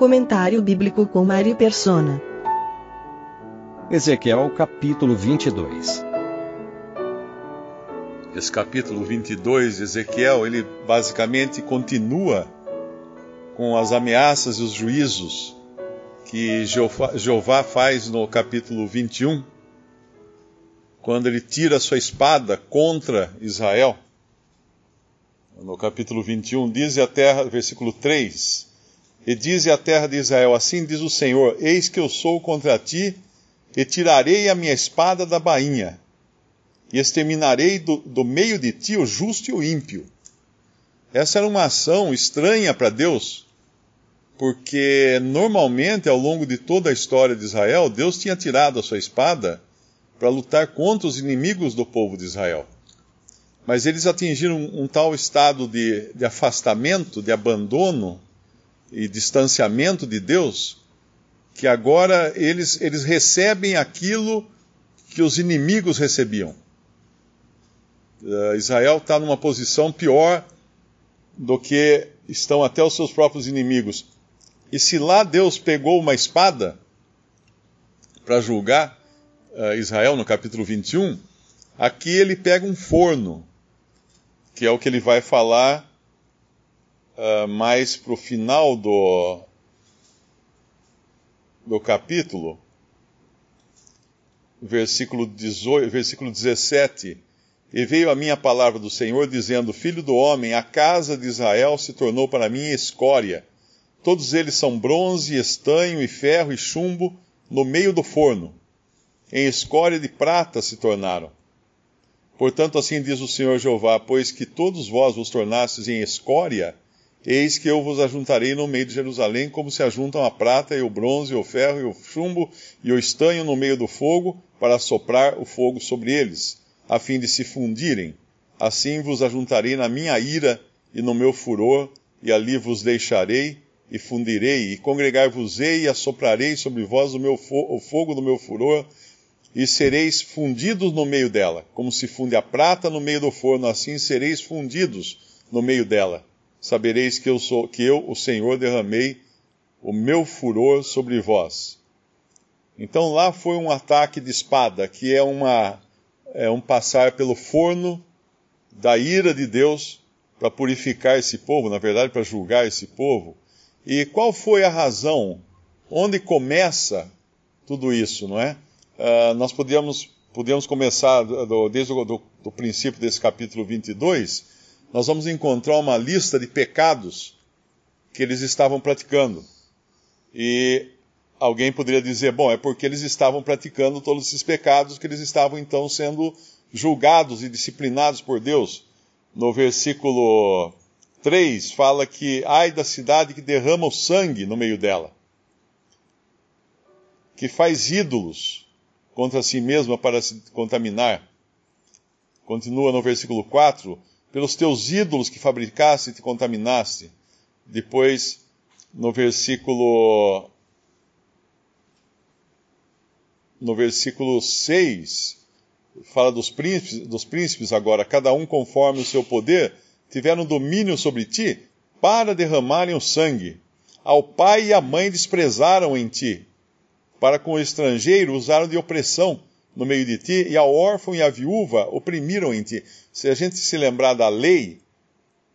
Comentário bíblico com Mari Persona. Ezequiel capítulo 22 Esse capítulo 22 de Ezequiel, ele basicamente continua com as ameaças e os juízos que Jeová, Jeová faz no capítulo 21, quando ele tira a sua espada contra Israel. No capítulo 21, diz a terra, versículo 3: E diz a terra de Israel: Assim diz o Senhor: Eis que eu sou contra ti, e tirarei a minha espada da bainha, e exterminarei do, do meio de ti o justo e o ímpio. Essa era uma ação estranha para Deus, porque normalmente ao longo de toda a história de Israel, Deus tinha tirado a sua espada para lutar contra os inimigos do povo de Israel. Mas eles atingiram um, um tal estado de, de afastamento, de abandono e distanciamento de Deus, que agora eles, eles recebem aquilo que os inimigos recebiam. Uh, Israel está numa posição pior do que estão até os seus próprios inimigos. E se lá Deus pegou uma espada para julgar uh, Israel no capítulo 21, aqui ele pega um forno, que é o que ele vai falar uh, mais para o final do, do capítulo, versículo, 18, versículo 17. E veio a minha palavra do Senhor, dizendo: Filho do homem, a casa de Israel se tornou para mim escória Todos eles são bronze, estanho e ferro e chumbo no meio do forno. Em escória de prata se tornaram. Portanto, assim diz o Senhor Jeová: Pois que todos vós vos tornastes em escória, eis que eu vos ajuntarei no meio de Jerusalém, como se ajuntam a prata e o bronze, e o ferro e o chumbo e o estanho no meio do fogo, para soprar o fogo sobre eles, a fim de se fundirem. Assim vos ajuntarei na minha ira e no meu furor, e ali vos deixarei e fundirei, e congregar-vos-ei, e assoprarei sobre vós o, meu fo o fogo do meu furor, e sereis fundidos no meio dela, como se funde a prata no meio do forno, assim sereis fundidos no meio dela. Sabereis que eu sou, que eu, o Senhor, derramei o meu furor sobre vós. Então lá foi um ataque de espada, que é uma é um passar pelo forno da ira de Deus para purificar esse povo, na verdade, para julgar esse povo. E qual foi a razão? Onde começa tudo isso, não é? Uh, nós podíamos, podíamos começar do, desde o do, do princípio desse capítulo 22, nós vamos encontrar uma lista de pecados que eles estavam praticando. E alguém poderia dizer, bom, é porque eles estavam praticando todos esses pecados que eles estavam então sendo julgados e disciplinados por Deus. No versículo 3 fala que ai da cidade que derrama o sangue no meio dela, que faz ídolos contra si mesma para se contaminar. Continua no versículo 4: pelos teus ídolos que fabricaste e te contaminaste. Depois, no versículo no versículo 6, fala dos príncipes, dos príncipes agora, cada um conforme o seu poder, tiveram domínio sobre ti para derramarem o sangue. Ao pai e à mãe desprezaram em ti. Para com o estrangeiro usaram de opressão no meio de ti, e ao órfão e à viúva oprimiram em ti. Se a gente se lembrar da lei,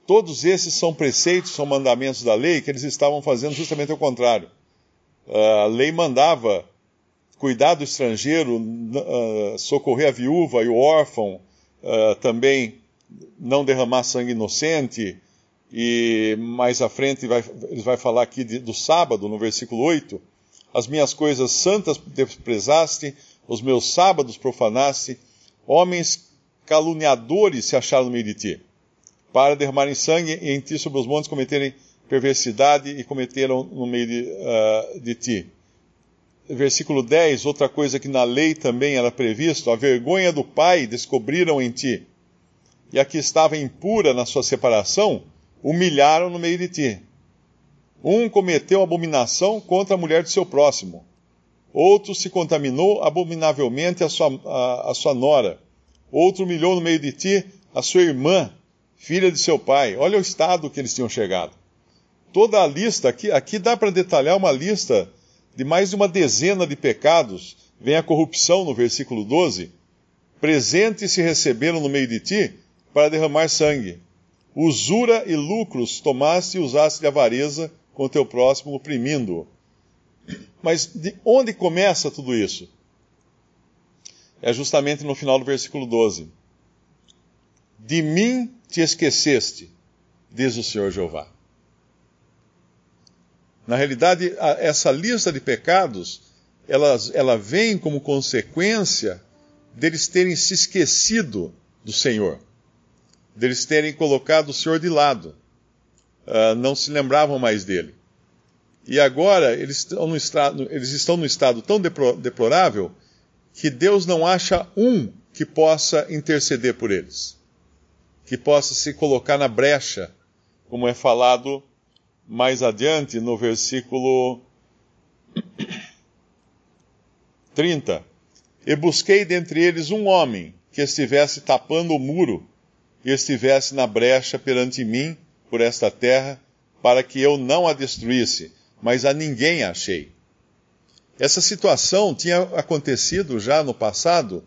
todos esses são preceitos, são mandamentos da lei que eles estavam fazendo justamente o contrário. A lei mandava cuidar do estrangeiro, uh, socorrer a viúva e o órfão, uh, também não derramar sangue inocente, e mais à frente vai, ele vai falar aqui de, do sábado, no versículo 8. As minhas coisas santas desprezaste, os meus sábados profanaste, homens caluniadores se acharam no meio de ti. para derramarem sangue em ti sobre os montes, cometerem perversidade e cometeram no meio de, uh, de ti. Versículo 10, outra coisa que na lei também era previsto, a vergonha do pai descobriram em ti, e a que estava impura na sua separação, humilharam no meio de ti. Um cometeu abominação contra a mulher de seu próximo, outro se contaminou abominavelmente a sua, a, a sua nora, outro humilhou no meio de ti a sua irmã, filha de seu pai. Olha o estado que eles tinham chegado toda a lista, aqui, aqui dá para detalhar uma lista de mais de uma dezena de pecados. Vem a corrupção no versículo 12. Presentes se receberam no meio de ti para derramar sangue. Usura e lucros tomaste e usaste de avareza com teu próximo, oprimindo-o. Mas de onde começa tudo isso? É justamente no final do versículo 12. De mim te esqueceste, diz o Senhor Jeová. Na realidade, essa lista de pecados, ela, ela vem como consequência deles terem se esquecido do Senhor, deles terem colocado o Senhor de lado, uh, não se lembravam mais dele. E agora eles estão no estado, estão no estado tão deplorável que Deus não acha um que possa interceder por eles, que possa se colocar na brecha, como é falado mais adiante, no versículo 30. E busquei dentre eles um homem que estivesse tapando o muro e estivesse na brecha perante mim por esta terra, para que eu não a destruísse, mas a ninguém achei. Essa situação tinha acontecido já no passado,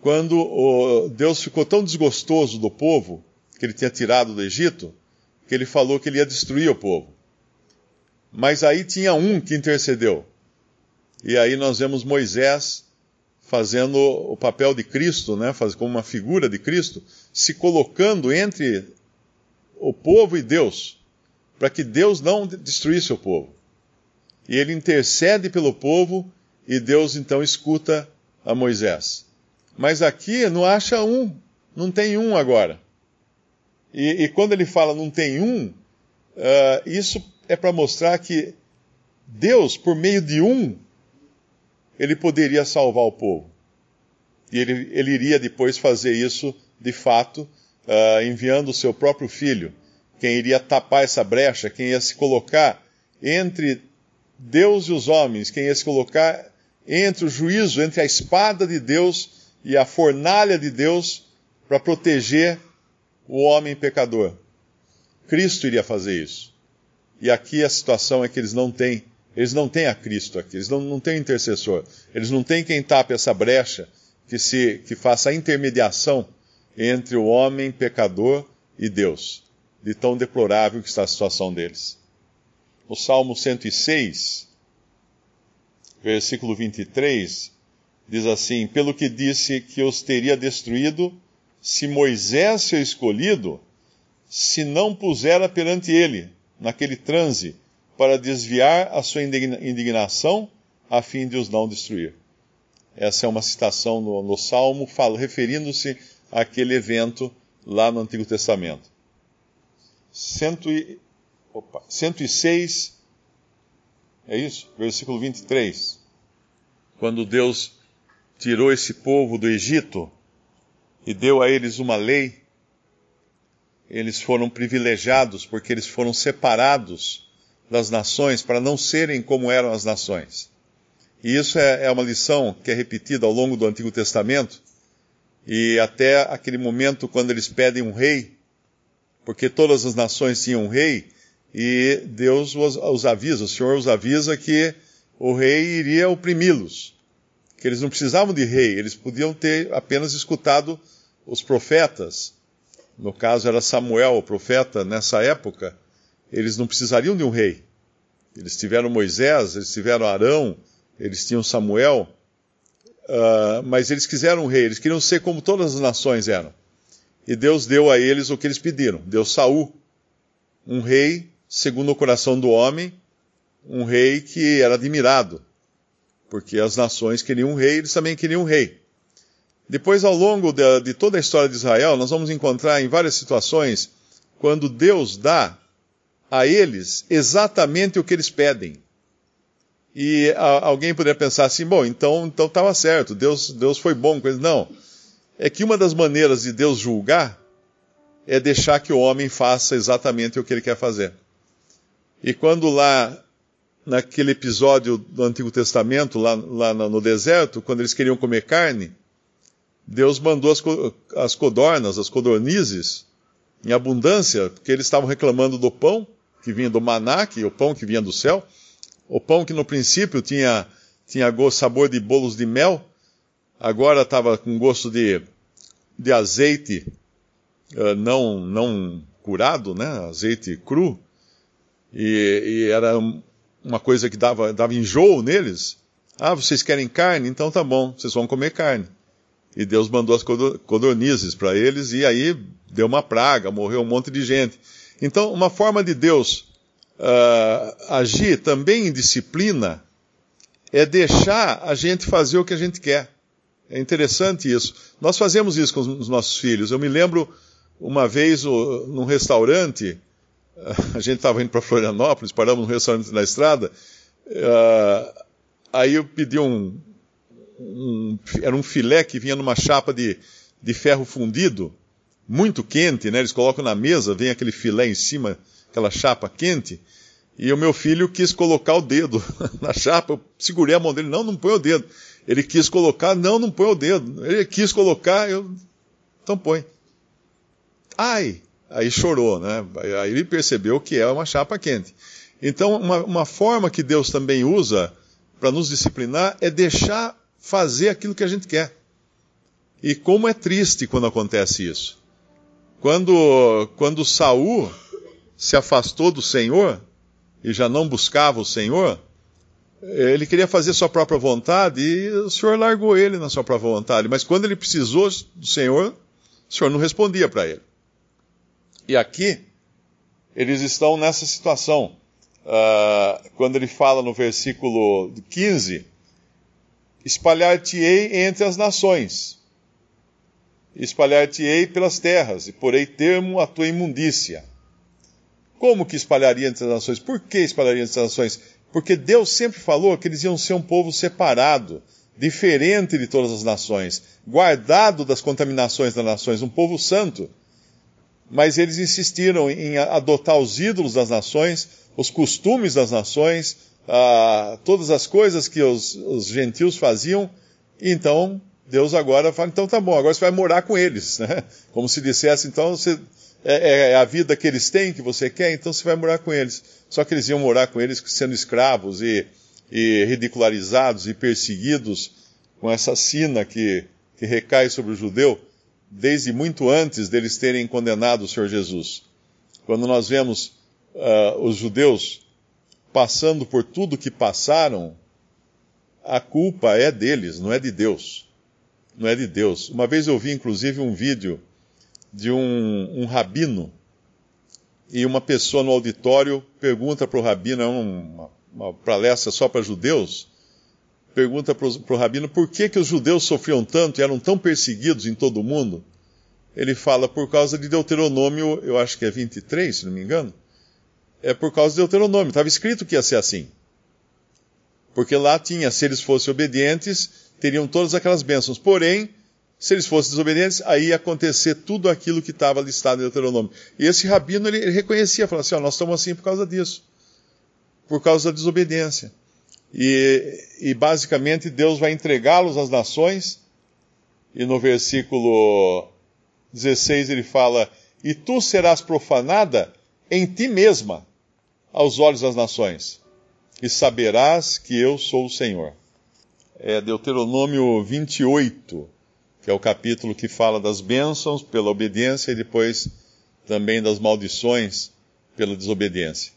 quando Deus ficou tão desgostoso do povo que ele tinha tirado do Egito, que ele falou que ele ia destruir o povo. Mas aí tinha um que intercedeu. E aí nós vemos Moisés fazendo o papel de Cristo, né, como uma figura de Cristo, se colocando entre o povo e Deus, para que Deus não destruísse o povo. E ele intercede pelo povo e Deus então escuta a Moisés. Mas aqui não acha um, não tem um agora. E, e quando ele fala não tem um, uh, isso é para mostrar que Deus, por meio de um, ele poderia salvar o povo. E ele, ele iria depois fazer isso de fato, uh, enviando o seu próprio filho, quem iria tapar essa brecha, quem ia se colocar entre Deus e os homens, quem ia se colocar entre o juízo, entre a espada de Deus e a fornalha de Deus, para proteger o homem pecador. Cristo iria fazer isso. E aqui a situação é que eles não têm, eles não têm a Cristo aqui, eles não, não têm intercessor. Eles não têm quem tape essa brecha que, se, que faça a intermediação entre o homem pecador e Deus, de tão deplorável que está a situação deles. O Salmo 106, versículo 23, diz assim: Pelo que disse que os teria destruído, se Moisés, seu escolhido, se não pusera perante ele, naquele transe, para desviar a sua indignação, a fim de os não destruir. Essa é uma citação no, no Salmo, referindo-se àquele evento lá no Antigo Testamento. Cento e, opa, 106, é isso? Versículo 23. Quando Deus tirou esse povo do Egito, e deu a eles uma lei, eles foram privilegiados porque eles foram separados das nações para não serem como eram as nações. E isso é, é uma lição que é repetida ao longo do Antigo Testamento e até aquele momento quando eles pedem um rei, porque todas as nações tinham um rei, e Deus os, os avisa, o Senhor os avisa que o rei iria oprimi-los que eles não precisavam de rei, eles podiam ter apenas escutado os profetas. No caso era Samuel, o profeta, nessa época, eles não precisariam de um rei. Eles tiveram Moisés, eles tiveram Arão, eles tinham Samuel, uh, mas eles quiseram um rei, eles queriam ser como todas as nações eram. E Deus deu a eles o que eles pediram, deu Saul, um rei segundo o coração do homem, um rei que era admirado porque as nações queriam um rei, eles também queriam um rei. Depois, ao longo de, de toda a história de Israel, nós vamos encontrar em várias situações quando Deus dá a eles exatamente o que eles pedem. E a, alguém poderia pensar assim, bom, então então estava certo, Deus, Deus foi bom com eles. Não. É que uma das maneiras de Deus julgar é deixar que o homem faça exatamente o que ele quer fazer. E quando lá, naquele episódio do Antigo Testamento, lá, lá no deserto, quando eles queriam comer carne, Deus mandou as, as codornas, as codornizes, em abundância, porque eles estavam reclamando do pão que vinha do maná, que o pão que vinha do céu, o pão que no princípio tinha, tinha sabor de bolos de mel, agora estava com gosto de, de azeite uh, não, não curado, né? azeite cru, e, e, era uma coisa que dava, dava enjoo neles. Ah, vocês querem carne? Então tá bom, vocês vão comer carne. E Deus mandou as codornizes para eles, e aí deu uma praga, morreu um monte de gente. Então, uma forma de Deus uh, agir também em disciplina é deixar a gente fazer o que a gente quer. É interessante isso. Nós fazemos isso com os nossos filhos. Eu me lembro uma vez num restaurante, a gente estava indo para Florianópolis, paramos num restaurante na estrada, uh, aí eu pedi um, um, Era um filé que vinha numa chapa de, de ferro fundido, muito quente, né? Eles colocam na mesa, vem aquele filé em cima, aquela chapa quente. E o meu filho quis colocar o dedo na chapa, eu segurei a mão dele, não, não põe o dedo. Ele quis colocar, não, não põe o dedo. Ele quis colocar, eu, então põe. Ai! Aí chorou, né? Aí ele percebeu que é uma chapa quente. Então, uma, uma forma que Deus também usa para nos disciplinar é deixar fazer aquilo que a gente quer. E como é triste quando acontece isso. Quando, quando Saul se afastou do Senhor e já não buscava o Senhor, ele queria fazer sua própria vontade e o Senhor largou ele na sua própria vontade. Mas quando ele precisou do Senhor, o Senhor não respondia para ele. E aqui, eles estão nessa situação. Uh, quando ele fala no versículo 15: Espalhar-te-ei entre as nações espalhar-te-ei pelas terras, e porei termo à tua imundícia. Como que espalharia entre as nações? Por que espalharia entre as nações? Porque Deus sempre falou que eles iam ser um povo separado, diferente de todas as nações, guardado das contaminações das nações, um povo santo. Mas eles insistiram em adotar os ídolos das nações, os costumes das nações, ah, todas as coisas que os, os gentios faziam, e então Deus agora fala, então tá bom, agora você vai morar com eles, né? Como se dissesse, então você, é, é, a vida que eles têm que você quer, então você vai morar com eles. Só que eles iam morar com eles sendo escravos e, e ridicularizados e perseguidos com essa sina que, que recai sobre o judeu desde muito antes deles terem condenado o Senhor Jesus. Quando nós vemos uh, os judeus passando por tudo que passaram, a culpa é deles, não é de Deus não é de Deus. Uma vez eu vi, inclusive, um vídeo de um, um rabino e uma pessoa no auditório pergunta para o rabino, é uma, uma palestra só para judeus, pergunta para o rabino por que, que os judeus sofriam tanto e eram tão perseguidos em todo o mundo. Ele fala por causa de Deuteronômio, eu acho que é 23, se não me engano. É por causa de Deuteronômio, estava escrito que ia ser assim. Porque lá tinha, se eles fossem obedientes, teriam todas aquelas bênçãos. Porém, se eles fossem desobedientes, aí ia acontecer tudo aquilo que estava listado em Deuteronômio. E esse rabino, ele, ele reconhecia, falou assim, ó, nós estamos assim por causa disso. Por causa da desobediência. E, e basicamente Deus vai entregá-los às nações, e no versículo 16 ele fala, e tu serás profanada em ti mesma, aos olhos das nações, e saberás que eu sou o Senhor é Deuteronômio 28, que é o capítulo que fala das bênçãos pela obediência e depois também das maldições pela desobediência.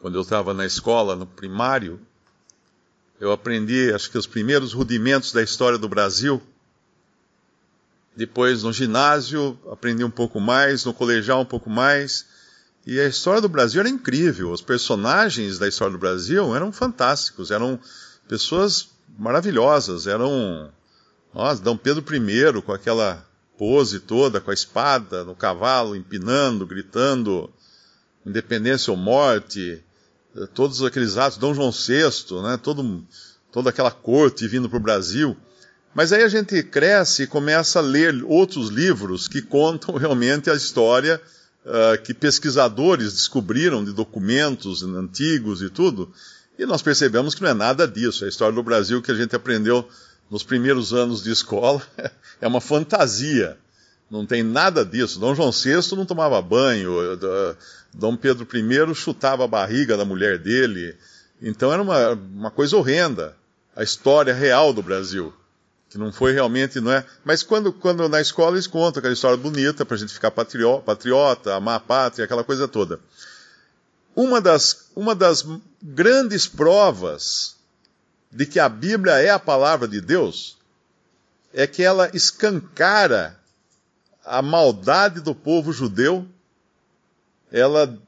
Quando eu estava na escola, no primário, eu aprendi, acho que os primeiros rudimentos da história do Brasil. Depois, no ginásio, aprendi um pouco mais, no colegial, um pouco mais. E a história do Brasil era incrível. Os personagens da história do Brasil eram fantásticos. Eram pessoas maravilhosas, eram Nossa, Dom Pedro I, com aquela pose toda, com a espada no cavalo, empinando, gritando independência ou morte, todos aqueles atos, Dom João VI, né, todo, toda aquela corte vindo para o Brasil. Mas aí a gente cresce e começa a ler outros livros que contam realmente a história uh, que pesquisadores descobriram de documentos antigos e tudo, e nós percebemos que não é nada disso. A história do Brasil que a gente aprendeu nos primeiros anos de escola é uma fantasia. Não tem nada disso. Dom João VI não tomava banho, Dom Pedro I chutava a barriga da mulher dele. Então era uma, uma coisa horrenda. A história real do Brasil. Que não foi realmente, não é? Mas quando, quando na escola eles contam aquela história bonita para a gente ficar patriota, patriota, amar a pátria, aquela coisa toda. Uma das, uma das grandes provas de que a Bíblia é a palavra de Deus é que ela escancara a maldade do povo judeu, ela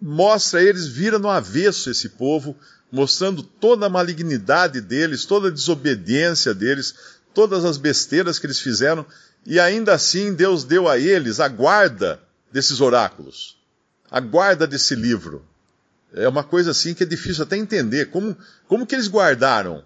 mostra eles, vira no avesso esse povo, mostrando toda a malignidade deles, toda a desobediência deles, todas as besteiras que eles fizeram, e ainda assim Deus deu a eles a guarda desses oráculos, a guarda desse livro. É uma coisa assim que é difícil até entender. Como, como que eles guardaram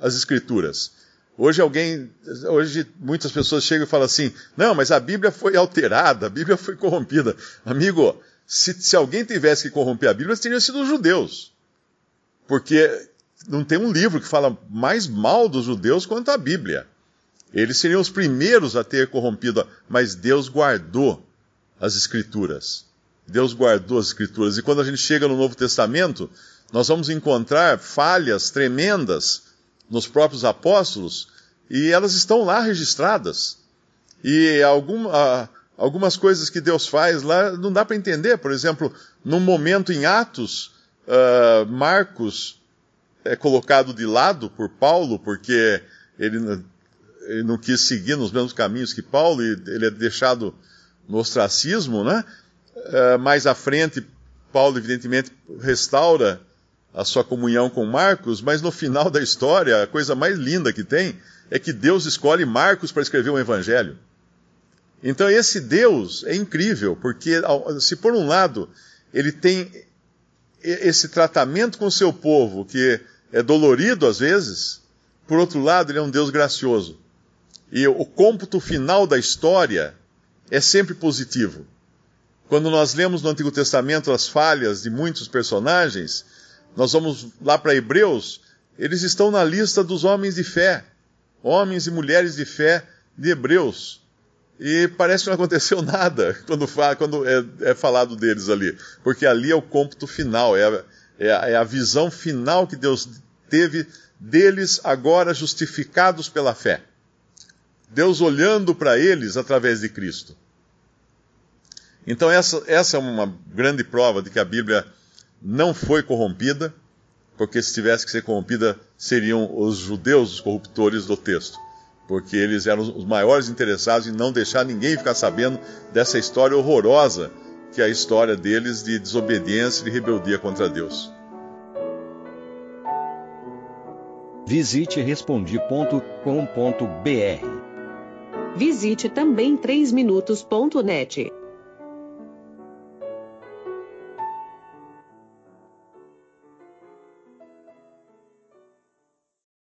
as escrituras? Hoje alguém, hoje muitas pessoas chegam e falam assim, não, mas a Bíblia foi alterada, a Bíblia foi corrompida. Amigo, se, se alguém tivesse que corromper a Bíblia, teriam sido os judeus. Porque não tem um livro que fala mais mal dos judeus quanto a Bíblia. Eles seriam os primeiros a ter corrompido, mas Deus guardou as Escrituras. Deus guardou as Escrituras. E quando a gente chega no Novo Testamento, nós vamos encontrar falhas tremendas nos próprios apóstolos e elas estão lá registradas. E algum, algumas coisas que Deus faz lá não dá para entender. Por exemplo, num momento em Atos, uh, Marcos é colocado de lado por Paulo porque ele, ele não quis seguir nos mesmos caminhos que Paulo e ele é deixado no ostracismo, né? Uh, mais à frente, Paulo evidentemente restaura a sua comunhão com Marcos, mas no final da história, a coisa mais linda que tem é que Deus escolhe Marcos para escrever um evangelho. Então esse Deus é incrível, porque se por um lado ele tem esse tratamento com o seu povo, que é dolorido às vezes, por outro lado ele é um Deus gracioso. E o cômputo final da história é sempre positivo. Quando nós lemos no Antigo Testamento as falhas de muitos personagens, nós vamos lá para Hebreus, eles estão na lista dos homens de fé, homens e mulheres de fé de Hebreus. E parece que não aconteceu nada quando, quando é, é, falado deles ali, porque ali é o cômputo final, é a, é, a, é a visão final que Deus teve deles agora justificados pela fé. Deus olhando para eles através de Cristo. Então, essa, essa é uma grande prova de que a Bíblia não foi corrompida, porque se tivesse que ser corrompida, seriam os judeus os corruptores do texto. Porque eles eram os maiores interessados em não deixar ninguém ficar sabendo dessa história horrorosa, que é a história deles de desobediência e de rebeldia contra Deus. Visite respondi.com.br. Visite também 3minutos.net.